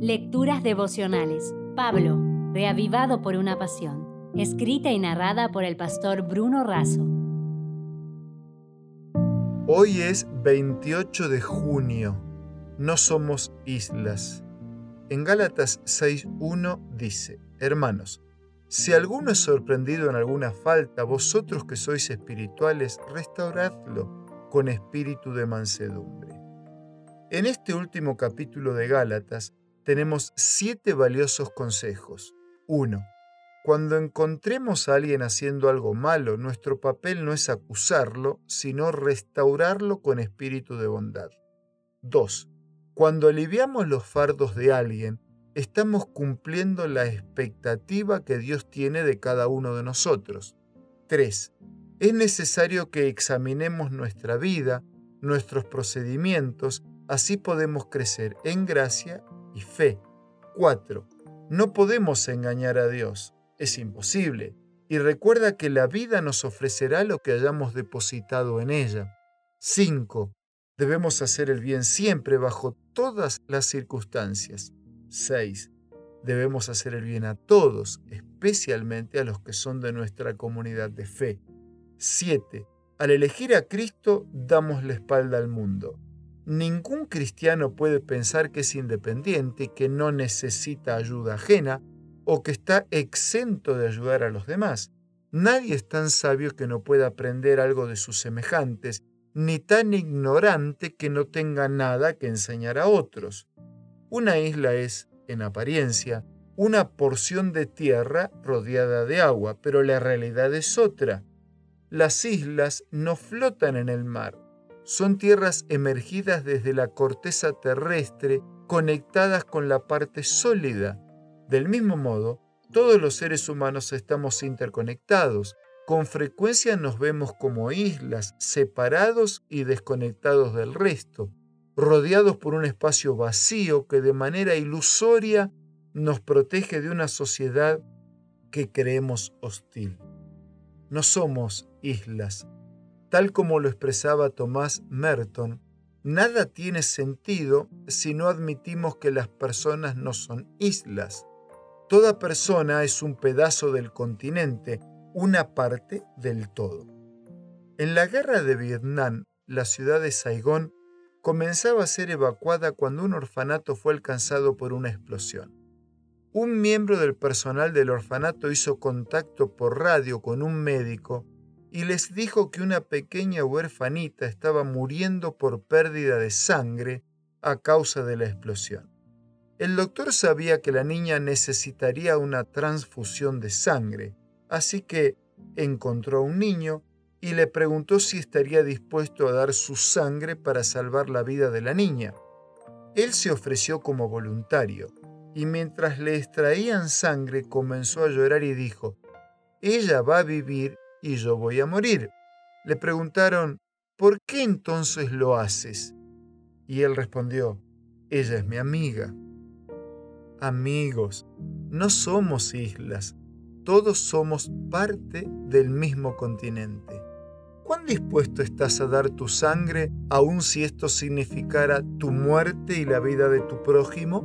Lecturas devocionales. Pablo, reavivado por una pasión. Escrita y narrada por el pastor Bruno Razo. Hoy es 28 de junio. No somos islas. En Gálatas 6.1 dice, Hermanos, si alguno es sorprendido en alguna falta, vosotros que sois espirituales, restauradlo con espíritu de mansedumbre. En este último capítulo de Gálatas tenemos siete valiosos consejos. 1. Cuando encontremos a alguien haciendo algo malo, nuestro papel no es acusarlo, sino restaurarlo con espíritu de bondad. 2. Cuando aliviamos los fardos de alguien, estamos cumpliendo la expectativa que Dios tiene de cada uno de nosotros. 3. Es necesario que examinemos nuestra vida, nuestros procedimientos, así podemos crecer en gracia y fe. 4. No podemos engañar a Dios, es imposible, y recuerda que la vida nos ofrecerá lo que hayamos depositado en ella. 5. Debemos hacer el bien siempre bajo todas las circunstancias. 6. Debemos hacer el bien a todos, especialmente a los que son de nuestra comunidad de fe. 7. Al elegir a Cristo damos la espalda al mundo. Ningún cristiano puede pensar que es independiente, que no necesita ayuda ajena o que está exento de ayudar a los demás. Nadie es tan sabio que no pueda aprender algo de sus semejantes, ni tan ignorante que no tenga nada que enseñar a otros. Una isla es, en apariencia, una porción de tierra rodeada de agua, pero la realidad es otra. Las islas no flotan en el mar, son tierras emergidas desde la corteza terrestre conectadas con la parte sólida. Del mismo modo, todos los seres humanos estamos interconectados. Con frecuencia nos vemos como islas, separados y desconectados del resto rodeados por un espacio vacío que de manera ilusoria nos protege de una sociedad que creemos hostil. No somos islas. Tal como lo expresaba Tomás Merton, nada tiene sentido si no admitimos que las personas no son islas. Toda persona es un pedazo del continente, una parte del todo. En la guerra de Vietnam, la ciudad de Saigón comenzaba a ser evacuada cuando un orfanato fue alcanzado por una explosión. Un miembro del personal del orfanato hizo contacto por radio con un médico y les dijo que una pequeña huerfanita estaba muriendo por pérdida de sangre a causa de la explosión. El doctor sabía que la niña necesitaría una transfusión de sangre, así que encontró a un niño y le preguntó si estaría dispuesto a dar su sangre para salvar la vida de la niña. Él se ofreció como voluntario, y mientras le extraían sangre comenzó a llorar y dijo, Ella va a vivir y yo voy a morir. Le preguntaron, ¿por qué entonces lo haces? Y él respondió, Ella es mi amiga. Amigos, no somos islas, todos somos parte del mismo continente. ¿Cuán dispuesto estás a dar tu sangre aun si esto significara tu muerte y la vida de tu prójimo?